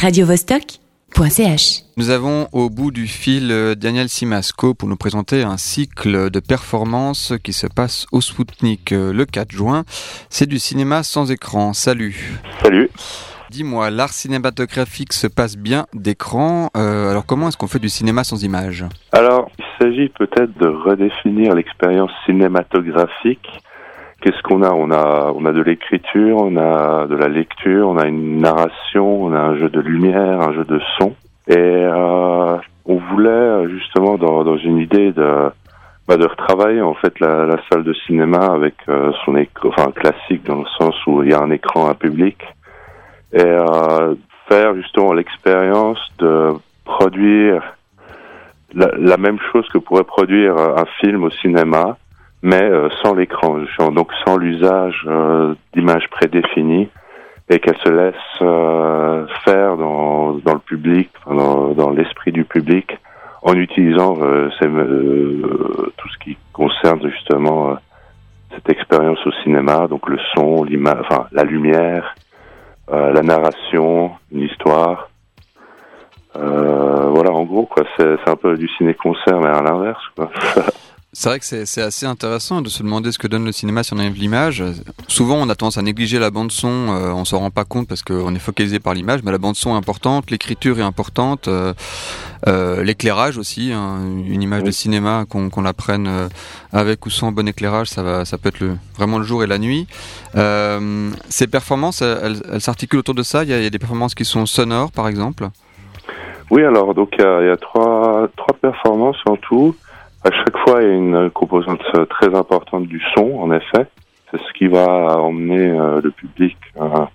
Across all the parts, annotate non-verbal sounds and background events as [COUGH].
radiovostok.ch. Nous avons au bout du fil euh, Daniel Simasco pour nous présenter un cycle de performances qui se passe au Spoutnik euh, le 4 juin. C'est du cinéma sans écran. Salut. Salut. Dis-moi, l'art cinématographique se passe bien d'écran. Euh, alors comment est-ce qu'on fait du cinéma sans image Alors, il s'agit peut-être de redéfinir l'expérience cinématographique. Qu'est-ce qu'on a? On a on a de l'écriture, on a de la lecture, on a une narration, on a un jeu de lumière, un jeu de son. Et euh, on voulait justement dans, une idée de bah, de retravailler en fait la, salle de cinéma avec euh, son écran, enfin classique dans le sens où il y a un écran, un public. Et euh, faire justement l'expérience de produire la, la, même chose que pourrait produire un film au cinéma, mais euh, sans l'écran, donc sans l'usage euh, d'images prédéfinies et qu'elle se laisse euh, faire dans, dans le public, dans, dans l'esprit du public, en utilisant euh, ces, tout ce qui concerne justement cette expérience au cinéma, donc le son, l'image, enfin la lumière, euh, la narration, une histoire. Euh, voilà, en gros, quoi, c'est un peu du ciné-concert, mais à l'inverse, quoi. [LAUGHS] C'est vrai que c'est assez intéressant de se demander ce que donne le cinéma si on enlève l'image. Souvent, on a tendance à négliger la bande son, euh, on s'en rend pas compte parce qu'on est focalisé par l'image, mais la bande son est importante, l'écriture est importante, euh, euh, l'éclairage aussi. Hein, une image de cinéma, qu'on qu'on la prenne euh, avec ou sans bon éclairage, ça va, ça peut être le, vraiment le jour et la nuit. Ces performances, elles, s'articulent autour de ça. Il y, a, il y, a, des performances qui sont sonores, par exemple? Oui, alors donc il y y a trois, trois performances en tout. À chaque fois, il y a une composante très importante du son, en effet. C'est ce qui va emmener euh, le public euh,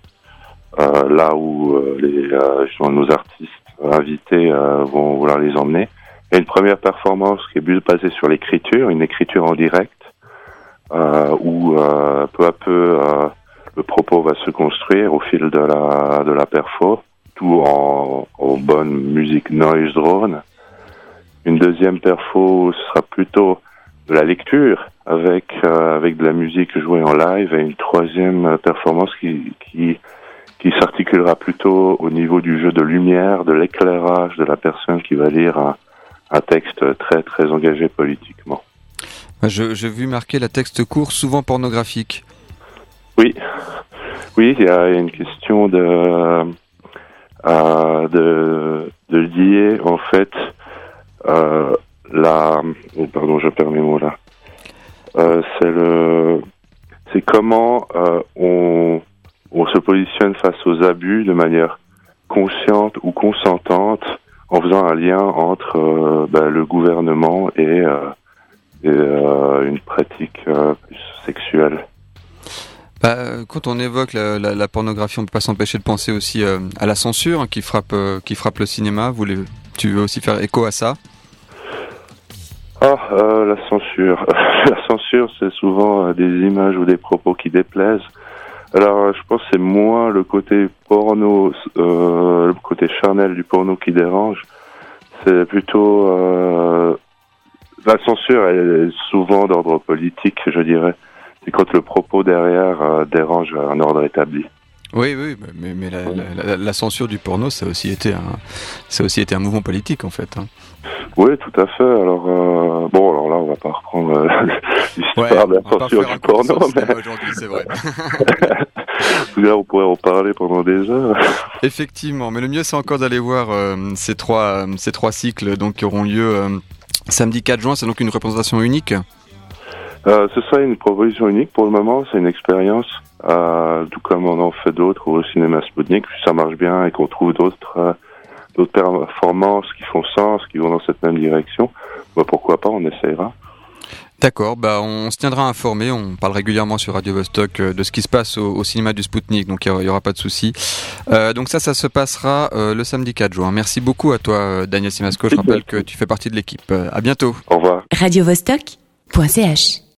euh, là où euh, les, euh, nos artistes invités vont vouloir les emmener. Il y a une première performance qui est basée sur l'écriture, une écriture en direct, où peu à peu le propos va se construire au fil de la de la perfo, tout en bonne musique noise drone. Une deuxième perfo sera plutôt de la lecture avec euh, avec de la musique jouée en live et une troisième performance qui qui qui s'articulera plutôt au niveau du jeu de lumière, de l'éclairage de la personne qui va lire un, un texte très très engagé politiquement. Je j'ai vu marquer la texte court, souvent pornographique. Oui, oui, il y a une question de euh, de de lier en fait euh, la, oh, pardon, je perds mes mots là. Euh, c'est le, c'est comment euh, on, on se positionne face aux abus de manière consciente ou consentante, en faisant un lien entre euh, ben, le gouvernement et, euh, une pratique sexuelle. Bah, quand on évoque la, la, pornographie, on peut pas s'empêcher de penser aussi à la censure hein, qui frappe, qui frappe le cinéma. Vous voulez, tu veux aussi faire écho à ça ah, euh, la censure. [LAUGHS] la censure, c'est souvent euh, des images ou des propos qui déplaisent. Alors, je pense que c'est moins le côté porno, euh, le côté charnel du porno qui dérange. C'est plutôt euh, la censure. Elle est souvent d'ordre politique, je dirais. C'est quand le propos derrière euh, dérange un ordre établi. Oui, oui, mais, mais la, la, la, censure du porno, ça a aussi été un, ça a aussi été un mouvement politique en fait. Hein. Oui, tout à fait. Alors euh, bon, alors là, on va pas reprendre euh, [LAUGHS] l'histoire ouais, de la censure du porno, mais aujourd'hui, c'est vrai. [LAUGHS] là, on pourrait en parler pendant des heures. [LAUGHS] Effectivement, mais le mieux, c'est encore d'aller voir euh, ces trois, ces trois cycles, donc qui auront lieu samedi 4 juin. C'est donc une représentation unique? Euh, ce serait une proposition unique pour le moment. C'est une expérience, tout comme on en fait d'autres au cinéma Sputnik. Si ça marche bien et qu'on trouve d'autres euh, d'autres performances qui font sens, qui vont dans cette même direction, bah, pourquoi pas, on essayera. D'accord, bah on se tiendra informé, on parle régulièrement sur Radio Vostok de ce qui se passe au, au cinéma du Spoutnik, donc il n'y aura pas de souci. Euh, donc ça, ça se passera euh, le samedi 4 juin. Merci beaucoup à toi, Daniel Simasco. Je rappelle que tu fais partie de l'équipe. à bientôt. Au revoir. Radio Vostok.ch